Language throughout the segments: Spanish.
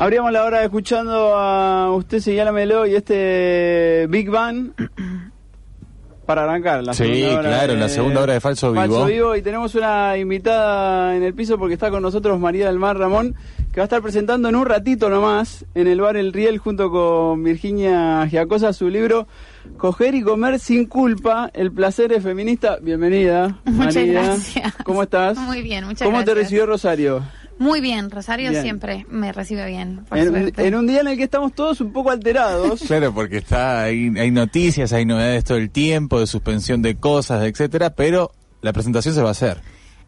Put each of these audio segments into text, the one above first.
Abríamos la hora escuchando a usted, Señálamelo, y este Big Bang para arrancar. La Sí, claro, de- la segunda hora de Falso Vivo. Falso Vivo. Y tenemos una invitada en el piso porque está con nosotros María del Mar Ramón, que va a estar presentando en un ratito nomás en el bar El Riel junto con Virginia Giacosa su libro Coger y comer sin culpa, el placer es feminista. Bienvenida, Muchas María. gracias. ¿Cómo estás? Muy bien, muchas ¿Cómo te gracias. recibió Rosario? Muy bien, Rosario Bien. siempre me recibe bien. Por En, suerte. en un día en el que estamos todos un poco alterados. Claro, porque está hay, hay noticias, hay novedades todo el tiempo, de suspensión de cosas, etcétera, pero la presentación se va a hacer.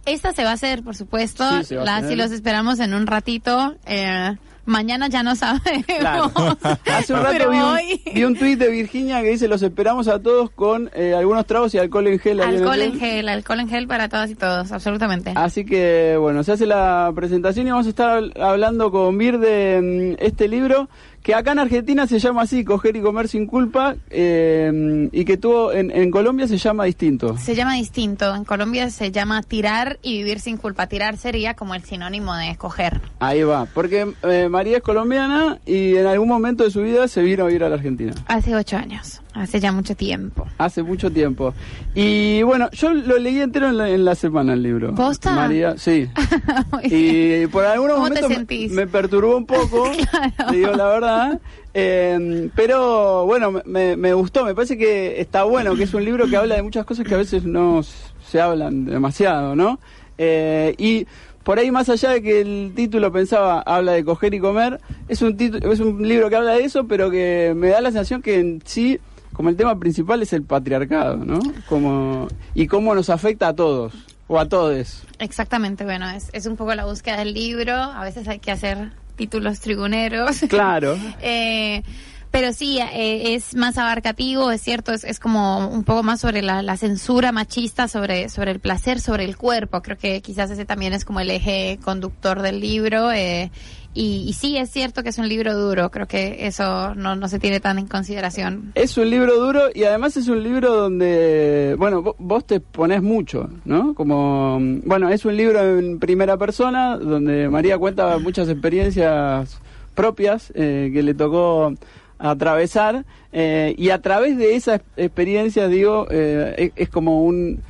Esta se va a hacer, por supuesto. Sí, se va a La, hacer. si los esperamos en un ratito. Eh, mañana ya no sabemos. Claro. Hace un rato vi un, hoy- vi un tuit de Virginia que dice los esperamos a todos con eh, algunos tragos y alcohol en gel. en Alcohol en Riel". gel, alcohol en gel para todas y todos, absolutamente. Así que bueno, se hace la presentación y vamos a estar habl- hablando con Vir de mm, este libro que acá en Argentina se llama así, Coger y Comer sin Culpa, eh, y que tuvo en, en Colombia se llama distinto. Se llama distinto. En Colombia se llama tirar y vivir sin culpa. Tirar sería como el sinónimo de escoger. Ahí va, porque eh, María es colombiana y en algún momento de su vida se vino a vivir a la Argentina. Hace ocho años. Hace ya mucho tiempo. Hace mucho tiempo. Y bueno, yo lo leí entero en la, en la semana el libro. ¿Posta? María, sí. Y por algunos ¿Cómo te momentos me- sentís? Me, perturbó un poco, Claro. te digo la verdad. Eh, pero bueno, me, me gustó, me parece que está bueno, que es un libro que habla de muchas cosas que a veces no se hablan demasiado, ¿no? Eh, y por ahí más allá de que el título pensaba habla de coger y comer, es un es un libro que habla de eso, pero que me da la sensación que en sí como el tema principal es el patriarcado, ¿no? Como y cómo nos afecta a todos o a todes. Exactamente, bueno, es, es un poco la búsqueda del libro. A veces hay que hacer títulos tribuneros. Claro. Eh, pero sí, eh, es más abarcativo, es cierto, es, es como un poco más sobre la, la censura machista, sobre, sobre el placer, sobre el cuerpo. Creo que quizás ese también es como el eje conductor del libro. eh, y, y sí, es cierto que es un libro duro, creo que eso no, no se tiene tan en consideración. Es un libro duro y además es un libro donde, bueno, vo- vos te pones mucho, ¿no? Como, bueno, es un libro en primera persona donde María cuenta muchas experiencias propias eh, que le tocó atravesar eh, y a través de esas experiencias, digo, eh, es como un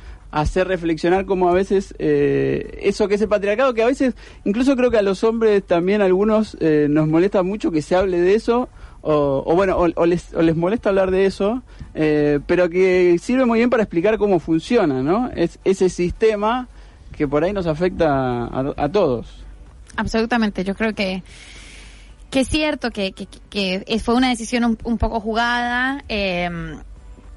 hacer reflexionar como a veces eh, eso que es el patriarcado, que a veces incluso creo que a los hombres también algunos eh, nos molesta mucho que se hable de eso, o, o bueno, o, les, o les molesta hablar de eso, eh, pero que sirve muy bien para explicar cómo funciona, ¿no? Es ese sistema que por ahí nos afecta a, a todos. Absolutamente, yo creo que que es cierto que, que, que fue una decisión un, un poco jugada. eh,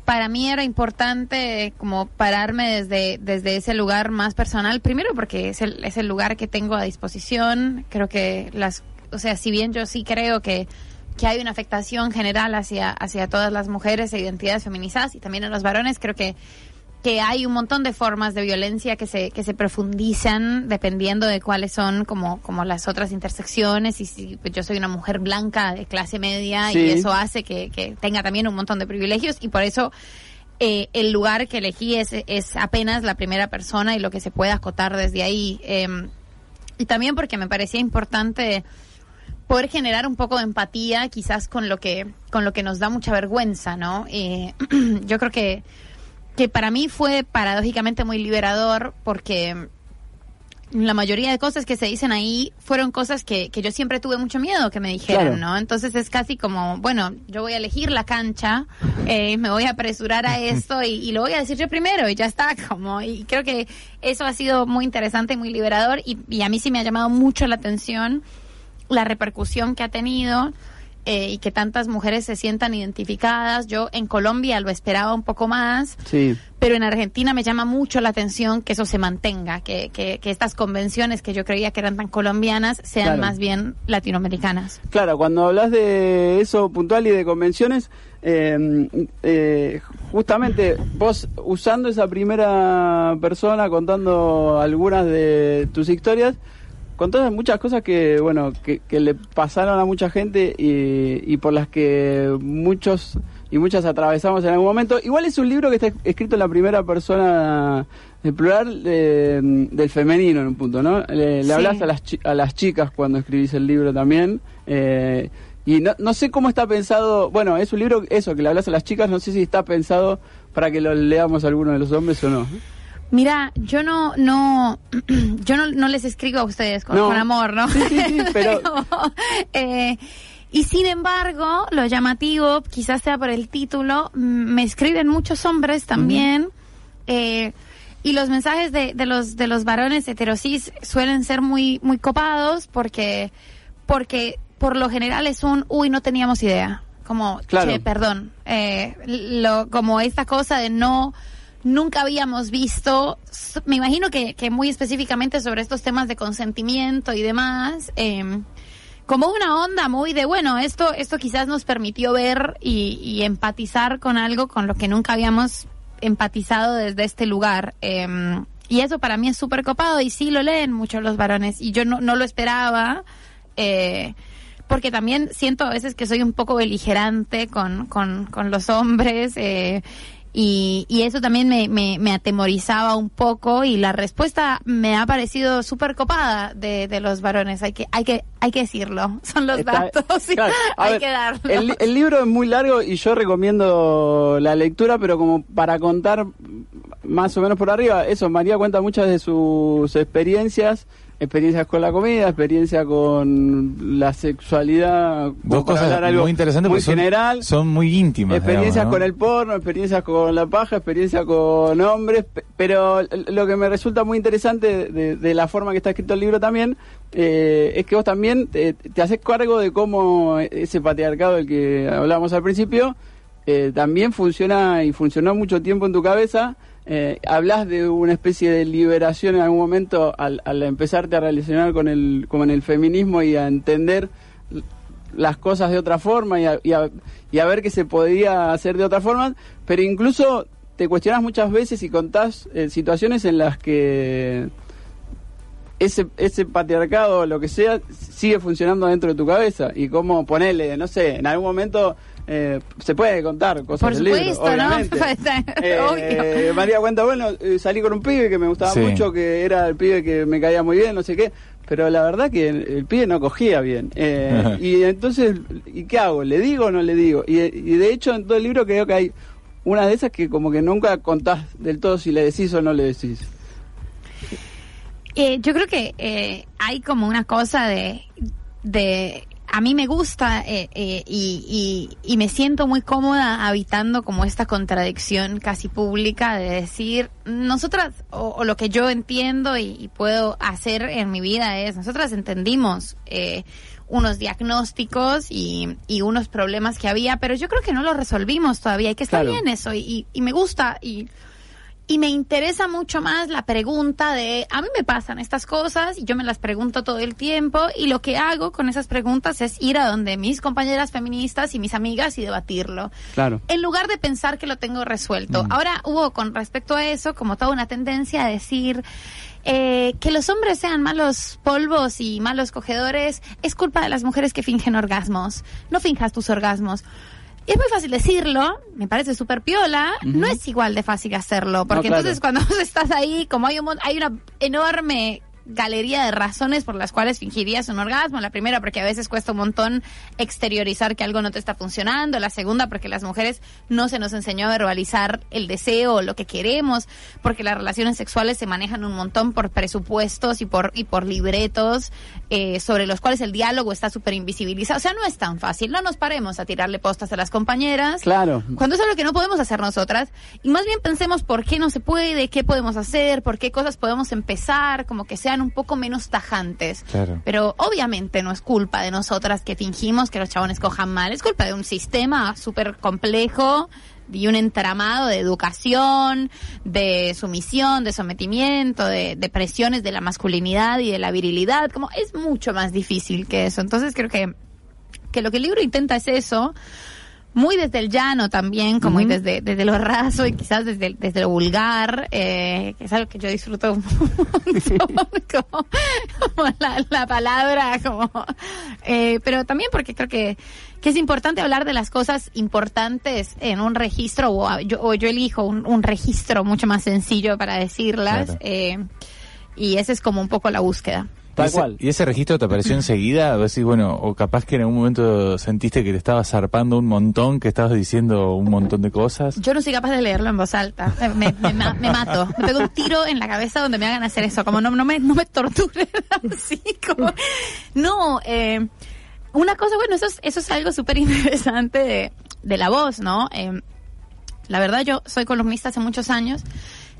para mí era importante como pararme desde, desde ese lugar más personal, primero porque es el, es el lugar que tengo a disposición, creo que las, o sea, si bien yo sí creo que, que hay una afectación general hacia, hacia todas las mujeres e identidades feminizadas y también a los varones, creo que que hay un montón de formas de violencia que se, que se profundizan dependiendo de cuáles son como, como las otras intersecciones y si pues, yo soy una mujer blanca de clase media Sí. y eso hace que, que tenga también un montón de privilegios y por eso eh, el lugar que elegí es, es apenas la primera persona y lo que se puede acotar desde ahí. Eh, y también porque me parecía importante poder generar un poco de empatía quizás con lo que con lo que nos da mucha vergüenza no Eh, yo creo que que para mí fue paradójicamente muy liberador porque la mayoría de cosas que se dicen ahí fueron cosas que, que yo siempre tuve mucho miedo que me dijeran, Claro. ¿no? Entonces es casi como, bueno, yo voy a elegir la cancha, eh, me voy a apresurar a esto y, y lo voy a decir yo primero y ya está, como, y creo que eso ha sido muy interesante y muy liberador y, y a mí sí me ha llamado mucho la atención la repercusión que ha tenido eh, y que tantas mujeres se sientan identificadas. Yo en Colombia lo esperaba un poco más, Sí. pero en Argentina me llama mucho la atención que eso se mantenga, que, que, que estas convenciones que yo creía que eran tan colombianas sean Claro. más bien latinoamericanas. Claro, cuando hablas de eso puntual y de convenciones, eh, eh, justamente vos usando esa primera persona, contando algunas de tus historias, contás muchas cosas que, bueno, que, que le pasaron a mucha gente y, y por las que muchos y muchas atravesamos en algún momento. Igual es un libro que está escrito en la primera persona el plural del femenino en un punto, ¿no? Le, hablas a las, a las chicas cuando escribís el libro también. Eh, y no, no sé cómo está pensado, bueno, es un libro, eso, que le hablas a las chicas, no sé si está pensado para que lo leamos a alguno de los hombres o no. Mira, yo no, no, yo no, les escribo a ustedes con, amor, ¿no? Sí, sí, sí, pero... eh, y sin embargo, lo llamativo, quizás sea por el título, me escriben muchos hombres también. eh, y los mensajes de, de, los de los varones heterosis suelen ser muy muy copados porque porque por lo general es un uy no teníamos idea como che perdón eh, lo, como esta cosa de no nunca habíamos visto me imagino que, que muy específicamente sobre estos temas de consentimiento y demás eh, como una onda muy de bueno esto esto quizás nos permitió ver y, y empatizar con algo con lo que nunca habíamos empatizado desde este lugar. Em, y eso para mí es súper copado y sí lo leen mucho los varones y yo no, no lo esperaba. Eh, porque también siento a veces que soy un poco beligerante con, con, con los hombres eh, y, y eso también me, me, me, atemorizaba un poco y la respuesta me ha parecido súper copada de, de, los varones. Hay que, hay que, hay que decirlo. Son los datos. hay que darlo. El, el, libro es muy largo y yo recomiendo la lectura, pero como para contar más o menos por arriba, eso, María cuenta muchas de sus experiencias experiencias con la comida, experiencia con la sexualidad, dos cosas muy interesantes muy general, son, muy íntimas. Experiencias con el porno, experiencias con la paja, experiencia con hombres, pero lo que me resulta muy interesante de, la forma que está escrito el libro también eh, es que vos también te, haces cargo de cómo ese patriarcado del que hablábamos al principio eh, también funciona y funcionó mucho tiempo en tu cabeza eh, hablas de una especie de liberación en algún momento al, empezarte a relacionar con el, con el feminismo y a entender las cosas de otra forma y a, y a, ver que se podía hacer de otra forma, pero incluso te cuestionas muchas veces y contás eh, situaciones en las que ese, ese patriarcado o lo que sea sigue funcionando dentro de tu cabeza y cómo ponerle, no sé, en algún momento eh, se puede contar cosas Por del libro, obviamente. eh, María cuenta, bueno, eh, salí con un pibe que me gustaba mucho, que era el pibe que me caía muy bien, no sé qué, pero la verdad que el, pibe no cogía bien. Eh, y entonces, ¿y qué hago? ¿Le digo o no le digo? Y, y, de hecho en todo el libro creo que hay una de esas que como que nunca contás del todo si le decís o no le decís. yo creo que hay como una cosa de, de a mí me gusta eh, eh, y, y, me siento muy cómoda habitando como esta contradicción casi pública de decir, nosotras, o, lo que yo entiendo y, puedo hacer en mi vida es, nosotras entendimos eh, unos diagnósticos y, y, unos problemas que había, pero yo creo que no los resolvimos todavía y que está bien eso y, y me gusta y y me interesa mucho más la pregunta de, a mí me pasan estas cosas y yo me las pregunto todo el tiempo y lo que hago con esas preguntas es ir a donde mis compañeras feministas y mis amigas y debatirlo. Claro. En lugar de pensar que lo tengo resuelto. Mm. Ahora hubo con respecto a eso como toda una tendencia a decir, eh, que los hombres sean malos polvos y malos cogedores es culpa de las mujeres que fingen orgasmos. No finjas tus orgasmos es muy fácil decirlo, me parece súper piola, no es igual de fácil hacerlo, porque entonces cuando estás ahí, como hay, un, hay una enorme galería de razones por las cuales fingirías un orgasmo. La primera, porque a veces cuesta un montón exteriorizar que algo no te está funcionando. La segunda, porque las mujeres no se nos enseñó a verbalizar el deseo o lo que queremos, porque las relaciones sexuales se manejan un montón por presupuestos y por, y por libretos eh, sobre los cuales el diálogo está súper invisibilizado. O sea, no es tan fácil. No nos paremos a tirarle postas a las compañeras. Claro. Cuando es algo que no podemos hacer nosotras. Y más bien pensemos por qué no se puede, qué podemos hacer, por qué cosas podemos empezar, como que sean un poco menos tajantes. Pero obviamente no es culpa de nosotras que fingimos que los chabones cojan mal, es culpa de un sistema súper complejo y un entramado de educación, de sumisión, de sometimiento, de, de, presiones de la masculinidad y de la virilidad, como es mucho más difícil que eso. Entonces creo que, que lo que el libro intenta es eso, muy desde el llano también, como y desde, desde lo raso y quizás desde, desde lo vulgar, eh, que es algo que yo disfruto montón, como, como la, la, palabra, como, eh, pero también porque creo que, que es importante hablar de las cosas importantes en un registro, o yo, o yo elijo un, un registro mucho más sencillo para decirlas, Claro. eh, y esa es como un poco la búsqueda. ¿Y Tal ese, cual. ¿Y ese registro te apareció enseguida? A ver si, bueno, o capaz que en algún momento sentiste que te estabas zarpando un montón, que estabas diciendo un montón de cosas. Yo no soy capaz de leerlo en voz alta. Eh, Me, me, ma- me mato. Me pego un tiro en la cabeza donde me hagan hacer eso. Como no, no, me, no me torturen así. Como... No, eh, una cosa, bueno, eso es, eso es algo súper interesante de, de la voz, ¿no? Eh, la verdad, yo soy columnista hace muchos años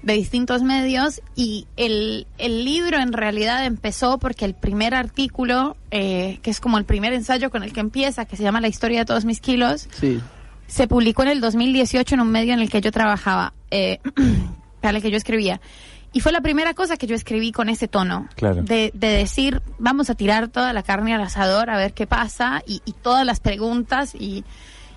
de distintos medios y el, el libro en realidad empezó porque el primer artículo, eh, que es como el primer ensayo con el que empieza, que se llama La historia de todos mis kilos, Sí. se publicó en el 2018 en un medio en el que yo trabajaba, eh, para el que yo escribía. Y fue la primera cosa que yo escribí con ese tono. Claro. De, de decir, vamos a tirar toda la carne al asador a ver qué pasa y, y todas las preguntas y,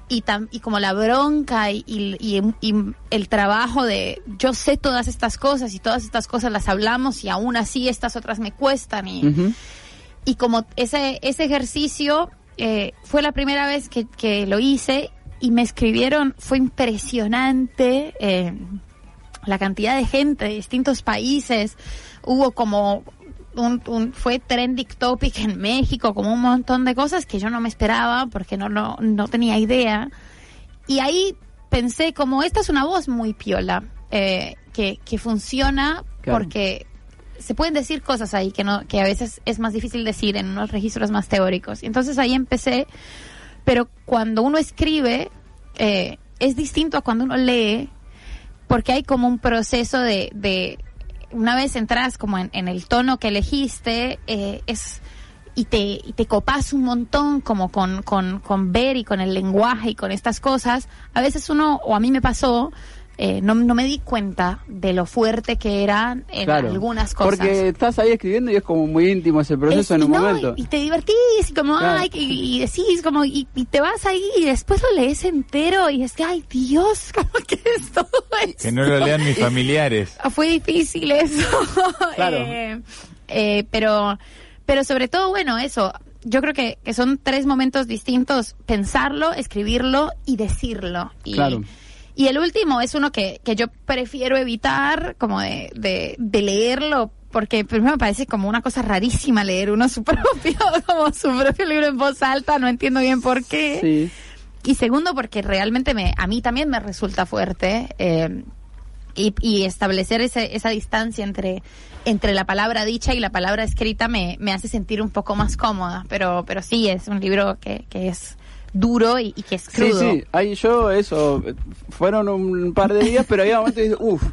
y, tam- y como la bronca y, y- y- y el trabajo de yo sé todas estas cosas y todas estas cosas las hablamos y aún así estas otras me cuestan y, y como ese, ese ejercicio eh, fue la primera vez que, que lo hice y me escribieron, fue impresionante eh, la cantidad de gente de distintos países, hubo como un, un- fue trending topic en México, como un montón de cosas que yo no me esperaba porque no, no, no tenía idea. Y ahí pensé como esta es una voz muy piola, eh, que, que funciona Claro. porque se pueden decir cosas ahí que no que a veces es más difícil decir en unos registros más teóricos. Entonces ahí empecé, pero cuando uno escribe eh, es distinto a cuando uno lee, porque hay como un proceso de, de una vez entras como en, el tono que elegiste, eh, es y te, y te copas un montón como con, con, con ver y con el lenguaje y con estas cosas, a veces uno, o a mí me pasó, eh, no, no me di cuenta de lo fuerte que eran en Claro. algunas cosas. Porque estás ahí escribiendo y es como muy íntimo ese proceso Es- en un no, momento. Y, y te divertís y como, Claro. ay, y, y decís como, y, y te vas ahí y después lo lees entero y es que, ay, Dios, como que es todo esto. Que no lo lean mis familiares. Fue difícil eso. Claro. Eh, eh, pero, pero sobre todo, bueno, eso. Yo creo que, que son tres momentos distintos: pensarlo, escribirlo y decirlo. Y, Claro. Y el último es uno que, que yo prefiero evitar, como de, de, de leerlo, porque primero me parece como una cosa rarísima leer uno su propio, como su propio libro en voz alta, no entiendo bien por qué. Sí. Y segundo, porque realmente me, a mí también me resulta fuerte eh, y, y establecer ese, esa distancia entre, entre la palabra dicha y la palabra escrita me, me hace sentir un poco más cómoda. Pero, pero sí, es un libro que, que es duro y, y que es Sí, crudo. sí, ahí yo eso, fueron un par de días, pero había momentos que dices, uff,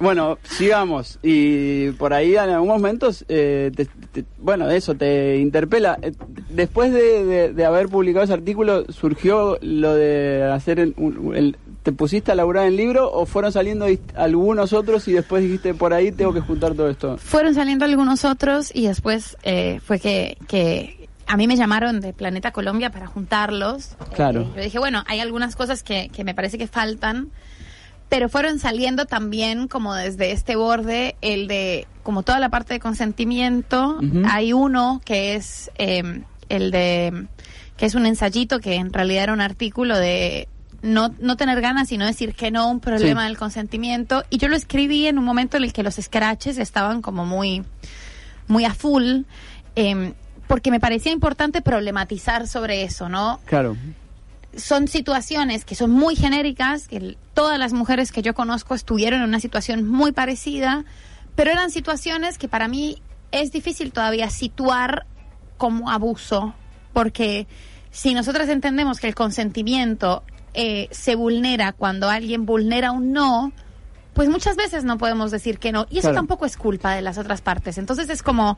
bueno, sigamos. Y por ahí en algunos momentos, eh, te- te- bueno, eso te interpela. Eh, Después de, de- de haber publicado ese artículo, ¿surgió lo de hacer el, el- ¿Te pusiste a laburar el libro o fueron saliendo algunos otros y después dijiste, por ahí tengo que juntar todo esto? Fueron saliendo algunos otros y después eh, fue que, que a mí me llamaron de Planeta Colombia para juntarlos. Claro. Eh, yo dije, bueno, hay algunas cosas que, que me parece que faltan, pero fueron saliendo también como desde este borde, el de como toda la parte de consentimiento. Hay uno que es eh, el de que es un ensayito que en realidad era un artículo de no, no tener ganas y no decir que no, un problema Sí. del consentimiento. Y yo lo escribí en un momento en el que los scratches estaban como muy, muy a full, eh, porque me parecía importante problematizar sobre eso, ¿no? Claro. Son situaciones que son muy genéricas, que todas las mujeres que yo conozco estuvieron en una situación muy parecida, pero eran situaciones que para mí es difícil todavía situar como abuso, porque si nosotras entendemos que el consentimiento eh, se vulnera cuando alguien vulnera un no, pues muchas veces no podemos decir que no. Y eso Claro. tampoco es culpa de las otras partes. Entonces es como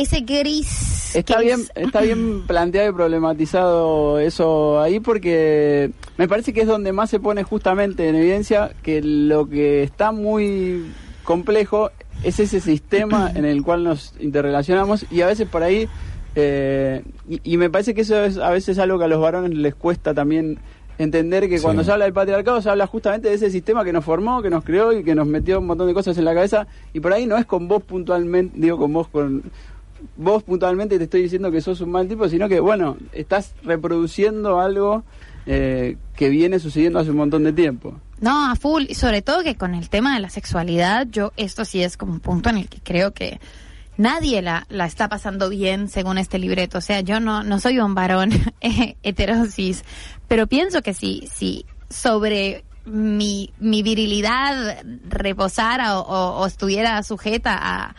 ese gris. Está bien, es- está bien planteado y problematizado eso ahí porque me parece que es donde más se pone justamente en evidencia que lo que está muy complejo es ese sistema en el cual nos interrelacionamos y a veces por ahí eh, y, y me parece que eso es a veces algo que a los varones les cuesta también entender que cuando se habla del patriarcado se habla justamente de ese sistema que nos formó, que nos creó y que nos metió un montón de cosas en la cabeza y por ahí no es con vos puntualmente, digo con vos con vos puntualmente te estoy diciendo que sos un mal tipo, sino que bueno, estás reproduciendo algo eh, que viene sucediendo hace un montón de tiempo. No, a full. Y sobre todo que con el tema de la sexualidad, yo esto sí es como un punto en el que creo que nadie la, la está pasando bien según este libreto. O sea, yo no, no soy un varón eh, heterosis, pero pienso que si, si sobre mi, mi virilidad reposara o, o- o estuviera sujeta a,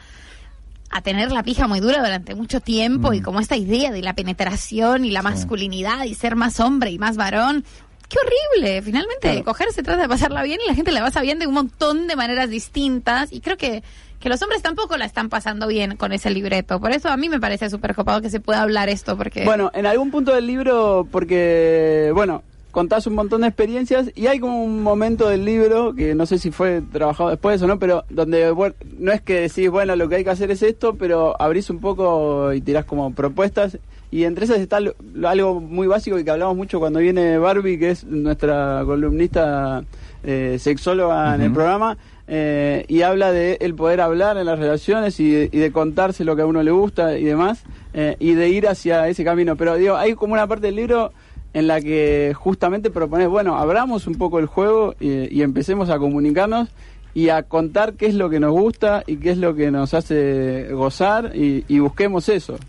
a tener la pija muy dura durante mucho tiempo Mm. y como esta idea de la penetración y la masculinidad y ser más hombre y más varón. Qué horrible. Finalmente, Claro. coger se trata de pasarla bien y la gente la pasa bien de un montón de maneras distintas. Y creo que, que los hombres tampoco la están pasando bien con ese libreto. Por eso a mí me parece súper copado que se pueda hablar esto, porque... Bueno, en algún punto del libro, porque, bueno, contás un montón de experiencias y hay como un momento del libro, que no sé si fue trabajado después o no, pero donde bueno, no es que decís, bueno, lo que hay que hacer es esto, pero abrís un poco y tirás como propuestas. Y entre esas está algo muy básico y que hablamos mucho cuando viene Barbie, que es nuestra columnista eh, sexóloga en el programa, eh, y habla de el poder hablar en las relaciones y de, y de contarse lo que a uno le gusta y demás, eh, y de ir hacia ese camino. Pero digo, hay como una parte del libro en la que justamente propones, bueno, abramos un poco el juego y, y empecemos a comunicarnos y a contar qué es lo que nos gusta y qué es lo que nos hace gozar y, busquemos eso.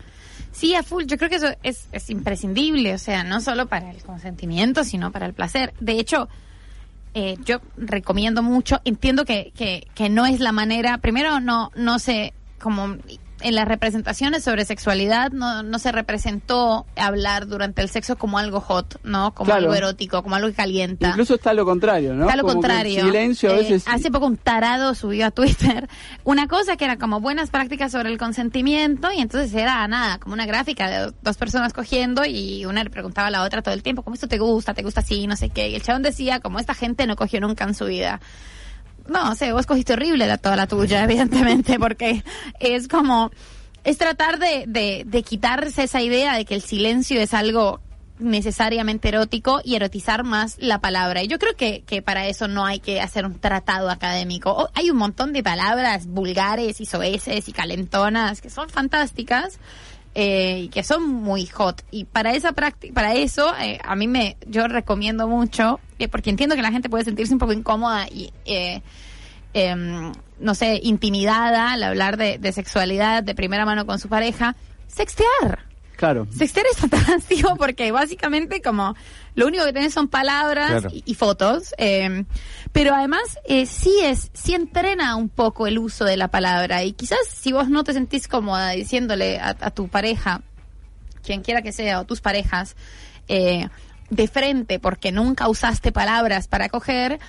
Sí, a full. Yo creo que eso es, es imprescindible, o sea, no solo para el consentimiento, sino para el placer. De hecho, eh, yo recomiendo mucho, entiendo que, que, que no es la manera, primero no, no sé, como en las representaciones sobre sexualidad no, no se representó hablar durante el sexo como algo hot, ¿no? Como Claro. algo erótico, como algo que calienta. Incluso está lo contrario, ¿no? Está lo Como contrario. silencio a Eh, veces... hace poco un tarado subió a Twitter una cosa que era como buenas prácticas sobre el consentimiento y entonces era nada, como una gráfica de dos personas cogiendo y una le preguntaba a la otra todo el tiempo, ¿cómo esto te gusta? ¿Te gusta así? No sé qué. Y el chabón decía, como esta gente no cogió nunca en su vida. No, sea, vos cogiste horrible la, toda la tuya, evidentemente, porque es como, es tratar de, de, de quitarse esa idea de que el silencio es algo necesariamente erótico y erotizar más la palabra. Y yo creo que, que para eso no hay que hacer un tratado académico. O- hay un montón de palabras vulgares y soeces y calentonas que son fantásticas eh, que son muy hot. Y para esa práctica, para eso, eh, a mí me, yo recomiendo mucho, eh, porque entiendo que la gente puede sentirse un poco incómoda y, eh, em, no sé, intimidada al hablar de sexualidad de primera mano con su pareja, sextear. Claro. Sextear es fantástico porque básicamente como lo único que tenés son palabras Claro. y, y fotos, eh, pero además eh, sí es, sí entrena un poco el uso de la palabra y quizás si vos no te sentís cómoda diciéndole a, a tu pareja, quien quiera que sea, o tus parejas, eh, de frente porque nunca usaste palabras para coger,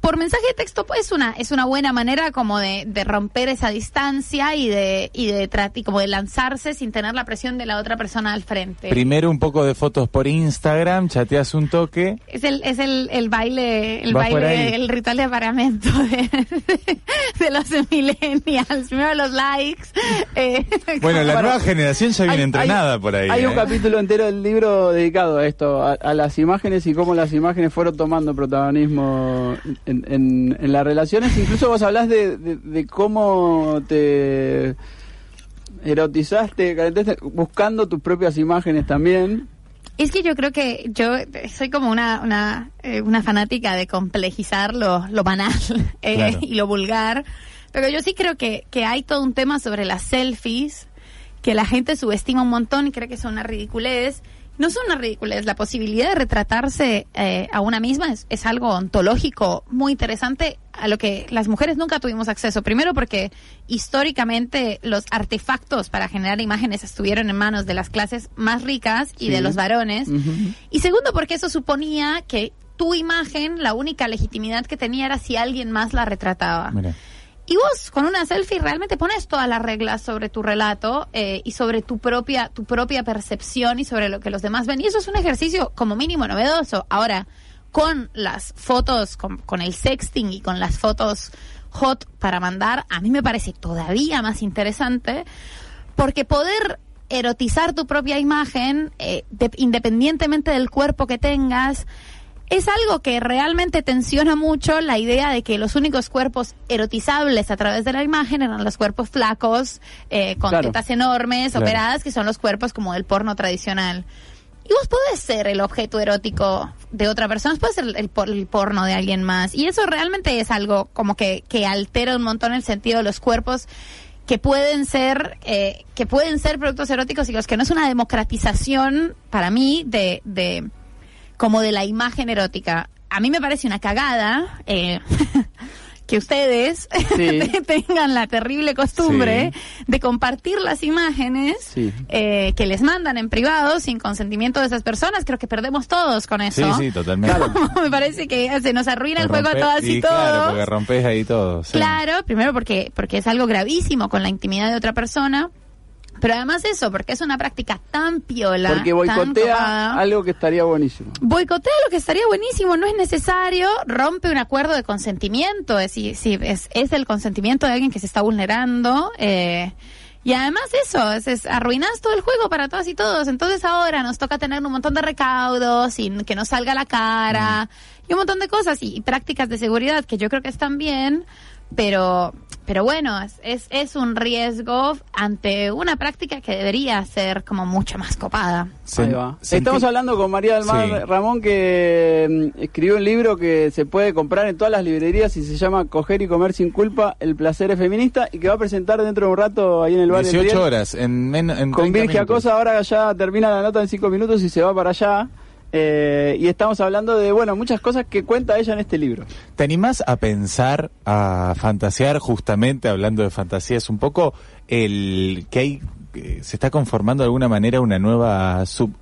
por mensaje de texto pues, es una es una buena manera como de, de romper esa distancia y de y de y como de lanzarse sin tener la presión de la otra persona al frente. Primero un poco de fotos por Instagram, chateas un toque. es el es el, el baile el baile el ritual de apareamiento de, de los millennials primero los likes eh, Bueno, la nueva generación ya viene Hay- entrenada hay- por ahí. Hay un ¿eh? capítulo entero del libro dedicado a esto, a, a las imágenes y cómo las imágenes fueron tomando protagonismo en, en- en las relaciones. Incluso vos hablás de, de- de cómo te erotizaste, calentaste, buscando tus propias imágenes también. Es que yo creo que yo soy como una una, eh, una fanática de complejizar lo, lo banal eh, Claro. y lo vulgar, pero yo sí creo que, que hay todo un tema sobre las selfies que la gente subestima un montón y cree que son una ridiculez. No son una ridiculez, la posibilidad de retratarse eh, a una misma es, es algo ontológico muy interesante a lo que las mujeres nunca tuvimos acceso. Primero porque históricamente los artefactos para generar imágenes estuvieron en manos de las clases más ricas y Sí. de los varones. Y segundo, porque eso suponía que tu imagen, la única legitimidad que tenía era si alguien más la retrataba. Mira. Y vos con una selfie realmente pones todas las reglas sobre tu relato eh, y sobre tu propia, tu propia percepción y sobre lo que los demás ven. Y eso es un ejercicio como mínimo novedoso. Ahora, con las fotos, con, con el sexting y con las fotos hot para mandar, a mí me parece todavía más interesante porque poder erotizar tu propia imagen, eh, de- independientemente del cuerpo que tengas, es algo que realmente tensiona mucho la idea de que los únicos cuerpos erotizables a través de la imagen eran los cuerpos flacos, eh, con Claro. tetas enormes, Claro. operadas, que son los cuerpos como del porno tradicional. Y vos podés ser el objeto erótico de otra persona, puedes ser el, por- el porno de alguien más. Y eso realmente es algo como que, que altera un montón el sentido de los cuerpos que pueden ser eh, que pueden ser productos eróticos y los que no es una democratización para mí de, de como de la imagen erótica. A mí me parece una cagada eh, que ustedes Sí. tengan la terrible costumbre de compartir las imágenes Sí. eh, que les mandan en privado sin consentimiento de esas personas. Creo que perdemos todos con Sí, eso. sí, totalmente. me parece que se nos arruina el juego a todas y, todos. Claro, porque rompes ahí todo. sí. Claro, primero porque, porque es algo gravísimo con la intimidad de otra persona. Pero además eso, porque es una práctica tan piola. Porque boicotea algo que estaría buenísimo. Boicotea lo que estaría buenísimo, no es necesario, rompe un acuerdo de consentimiento, es, es, es el consentimiento de alguien que se está vulnerando. eh, y además eso, es, es arruinas todo el juego para todas y todos. Entonces ahora nos toca tener un montón de recaudos y que no salga la cara y un montón de cosas y, y prácticas de seguridad que yo creo que están bien, pero pero bueno, es, es, es un riesgo ante una práctica que debería ser como mucho más copada. Ahí va. Estamos hablando con María del Mar Sí. Ramón que mm, escribió un libro que se puede comprar en todas las librerías y se llama Coger y comer sin culpa, el placer es feminista y que va a presentar dentro de un rato ahí en el bar del 18 Riel horas. En, men- en con 30 Virgia. Cosa. Ahora ya termina la nota en 5 minutos y se va para allá. Eh, y estamos hablando de, bueno, muchas cosas que cuenta ella en este libro. ¿Te animás a pensar, a fantasear, justamente hablando de fantasías, un poco el que hay, que se está conformando de alguna manera una nueva sub,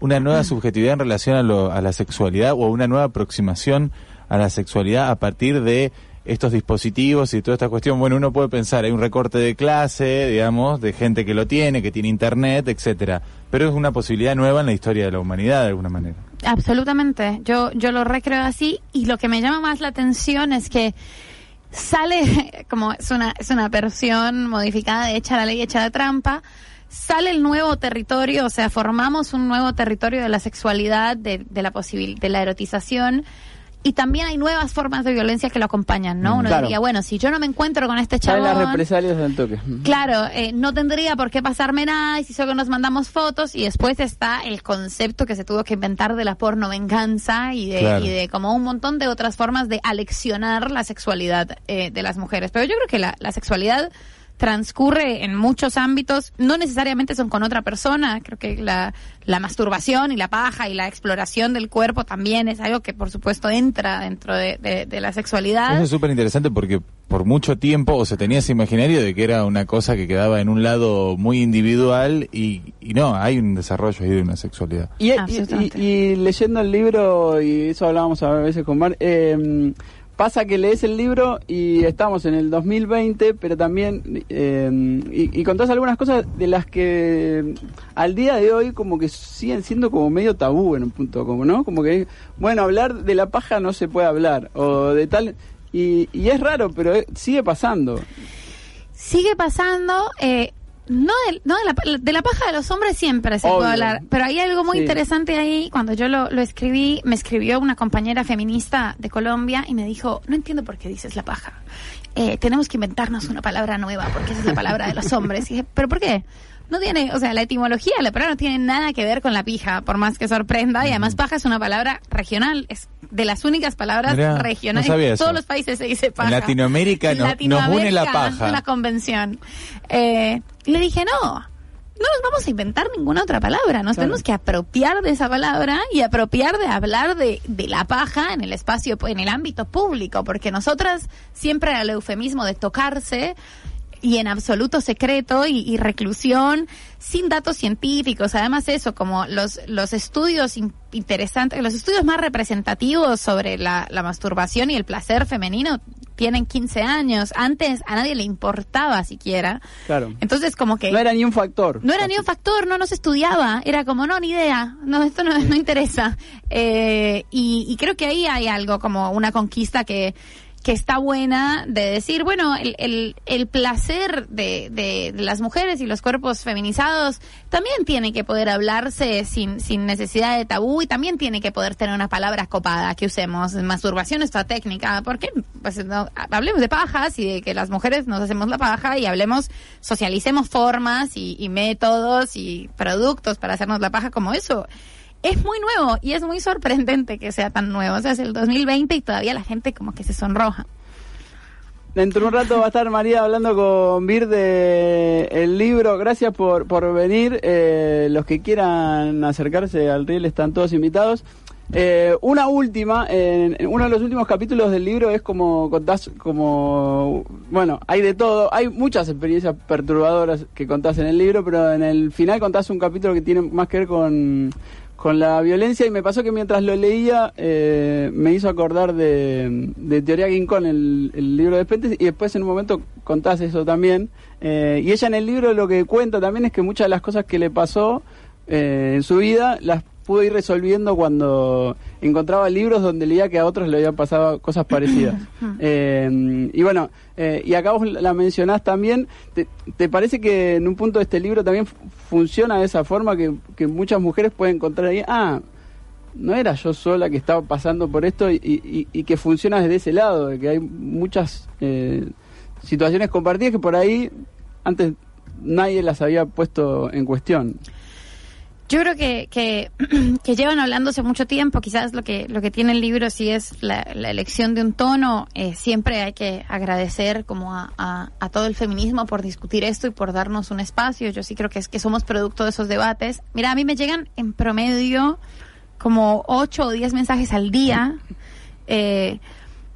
una nueva subjetividad en relación a, lo- a la sexualidad o una nueva aproximación a la sexualidad a partir de estos dispositivos y toda esta cuestión? Bueno, uno puede pensar, hay un recorte de clase, digamos, de gente que lo tiene, que tiene internet, etcétera, pero es una posibilidad nueva en la historia de la humanidad de alguna manera. Absolutamente, yo, yo lo recreo así y lo que me llama más la atención es que sale, como es una, es una versión modificada de hecha la ley, hecha la trampa, sale el nuevo territorio, o sea, formamos un nuevo territorio de la sexualidad, de, de la posibil de la erotización. Y también hay nuevas formas de violencia que lo acompañan, ¿no? Mm. Uno Claro. diría, bueno, si yo no me encuentro con este chabón... las represalias del toque. Claro, eh, no tendría por qué pasarme nada y si solo nos mandamos fotos y después está el concepto que se tuvo que inventar de la porno venganza y de, Claro. y de como un montón de otras formas de aleccionar la sexualidad eh, de las mujeres. Pero yo creo que la, la sexualidad transcurre en muchos ámbitos, no necesariamente son con otra persona, creo que la, la masturbación y la paja y la exploración del cuerpo también es algo que por supuesto entra dentro de, de- de la sexualidad. Eso es súper interesante porque por mucho tiempo o se tenía ese imaginario de que era una cosa que quedaba en un lado muy individual y, y no, hay un desarrollo ahí de una sexualidad. Y, y- y leyendo el libro, y eso hablábamos a veces con Mar, eh, pasa que lees el libro y estamos en el 2020, pero también, eh, y, y contás algunas cosas de las que al día de hoy como que siguen siendo como medio tabú en un punto, como, ¿no? Como que, bueno, hablar de la paja no se puede hablar, o de tal... Y, y es raro, pero eh, sigue pasando. sigue pasando eh, no, de, no de, la, de la paja de los hombres siempre se Obvio. puede hablar pero hay algo muy Sí. interesante ahí cuando yo lo, lo escribí me escribió una compañera feminista de Colombia y me dijo no entiendo por qué dices la paja Eh, tenemos que inventarnos una palabra nueva porque esa es la palabra de los hombres y dije pero por qué no tiene, o sea, la etimología de la palabra no tiene nada que ver con la pija, por más que sorprenda. Y además paja es una palabra regional, es de las únicas palabras Mirá, regionales. no en todos los países se dice paja. En Latinoamérica no- nos une la paja. una convención. Eh, y le dije, no, no nos vamos a inventar ninguna otra palabra, nos Claro. tenemos que apropiar de esa palabra y apropiar de hablar de, de la paja en el espacio, en el ámbito público, porque nosotras siempre era el eufemismo de tocarse y en absoluto secreto y, y reclusión, sin datos científicos. Además eso, como los, los estudios in- interesantes, los estudios más representativos sobre la, la masturbación y el placer femenino tienen 15 años. Antes a nadie le importaba siquiera. Claro. Entonces como que... No era ni un factor. No era ni un factor, no, no se estudiaba. Era como, no, ni idea. No, esto no, no interesa. Eh, y, y creo que ahí hay algo como una conquista que, que está buena de decir, bueno, el, el, el placer de, de, las mujeres y los cuerpos feminizados también tiene que poder hablarse sin, sin necesidad de tabú y también tiene que poder tener una palabra copada que usemos. Masturbación esta técnica, porque pues, no, hablemos de pajas y de que las mujeres nos hacemos la paja y hablemos, socialicemos formas y, y métodos y productos para hacernos la paja como eso es muy nuevo y es muy sorprendente que sea tan nuevo. O sea, es el 2020 y todavía la gente como que se sonroja. Dentro de un rato va a estar María hablando con Vir de el libro. Gracias por, por venir. Eh, los que quieran acercarse al riel están todos invitados. Eh, una última, en, uno de los últimos capítulos del libro es como contás, como, bueno, hay de todo, hay muchas experiencias perturbadoras que contás en el libro, pero en el final contás un capítulo que tiene más que ver con con la violencia y me pasó que mientras lo leía eh, me hizo acordar de, Teoría King Kong, el, libro de Pentes, y después en un momento contás eso también. Eh, y ella en el libro lo que cuenta también es que muchas de las cosas que le pasó eh, en su vida las pude ir resolviendo cuando encontraba libros donde leía que a otros le habían pasado cosas parecidas. Eh, y bueno, eh, y acá vos la mencionás también, ¿te, parece que en un punto de este libro también funciona de esa forma que, muchas mujeres pueden encontrar ahí, ah, no era yo sola que estaba pasando por esto y, y, que funciona desde ese lado, de que hay muchas eh, situaciones compartidas que por ahí antes nadie las había puesto en cuestión? Yo creo que, que, llevan hablándose mucho tiempo, quizás lo que, lo que tiene el libro sí es la, elección de un tono, eh, siempre hay que agradecer como a, a, todo el feminismo por discutir esto y por darnos un espacio, yo sí creo que es que somos producto de esos debates. Mira, a mí me llegan en promedio como 8 o 10 mensajes al día. Eh,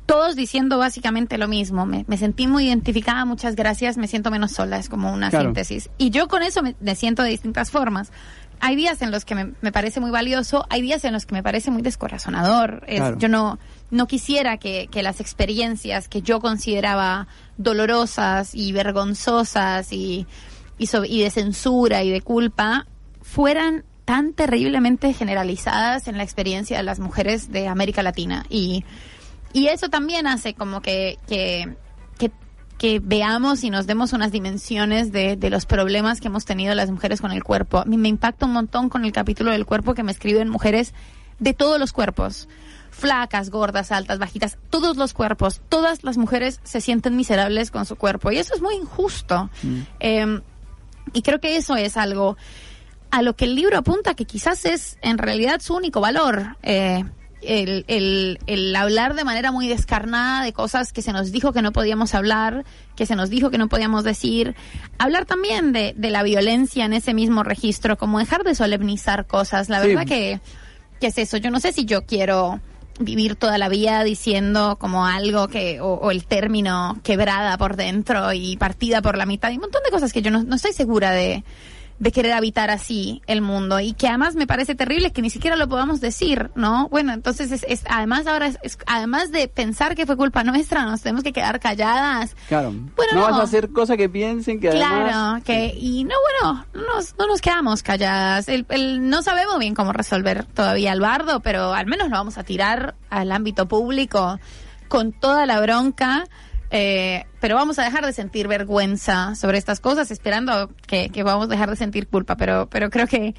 todos diciendo básicamente lo mismo. Me, sentí muy identificada, muchas gracias, me siento menos sola, es como una síntesis. Y yo con eso me, siento de distintas formas hay días en los que me, parece muy valioso, hay días en los que me parece muy descorazonador. Yo no, no quisiera que, las experiencias que yo consideraba dolorosas y vergonzosas y, y, de censura y de culpa fueran tan terriblemente generalizadas en la experiencia de las mujeres de América Latina. Y, y eso también hace como que, que que veamos y nos demos unas dimensiones de, de, los problemas que hemos tenido las mujeres con el cuerpo. A mí me impacta un montón con el capítulo del cuerpo que me escriben mujeres de todos los cuerpos. Flacas, gordas, altas, bajitas, todos los cuerpos. Todas las mujeres se sienten miserables con su cuerpo y eso es muy injusto. Mm. Em, y creo que eso es algo a lo que el libro apunta que quizás es en realidad su único valor. Eh, el, el, el, hablar de manera muy descarnada de cosas que se nos dijo que no podíamos hablar, que se nos dijo que no podíamos decir. Hablar también de, de la violencia en ese mismo registro, como dejar de solemnizar cosas. La verdad que, que es eso. Yo no sé si yo quiero vivir toda la vida diciendo como algo que, o, o, el término quebrada por dentro y partida por la mitad y un montón de cosas que yo no, no estoy segura de, de querer habitar así el mundo y que además me parece terrible que ni siquiera lo podamos decir, ¿no? Bueno, entonces es, además ahora es, además de pensar que fue culpa nuestra, nos tenemos que quedar calladas. Claro. Bueno, no, vas a hacer cosas que piensen que Claro, que y no bueno, no nos, no nos quedamos calladas. El, el, no sabemos bien cómo resolver todavía el bardo, pero al menos lo vamos a tirar al ámbito público con toda la bronca eh, pero vamos a dejar de sentir vergüenza sobre estas cosas, esperando que, vamos a dejar de sentir culpa. Pero, pero creo que,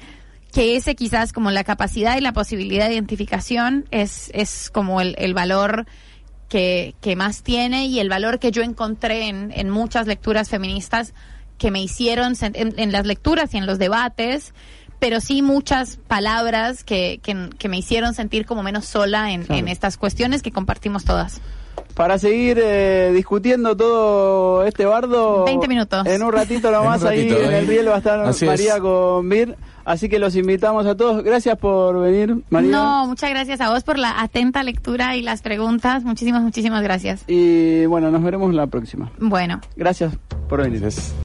que ese quizás como la capacidad y la posibilidad de identificación es, es como el, el valor que, que, más tiene y el valor que yo encontré en, en muchas lecturas feministas que me hicieron en, las lecturas y en los debates, pero sí muchas palabras que, que, me hicieron sentir como menos sola en, en estas cuestiones que compartimos todas para seguir eh, discutiendo todo este bardo. 20 minutos. En un ratito nomás ahí en el riel va a estar María con Mir. Así que los invitamos a todos. Gracias por venir, María. No, muchas gracias a vos por la atenta lectura y las preguntas. Muchísimas, muchísimas gracias. Y bueno, nos veremos la próxima. Bueno. Gracias por venir.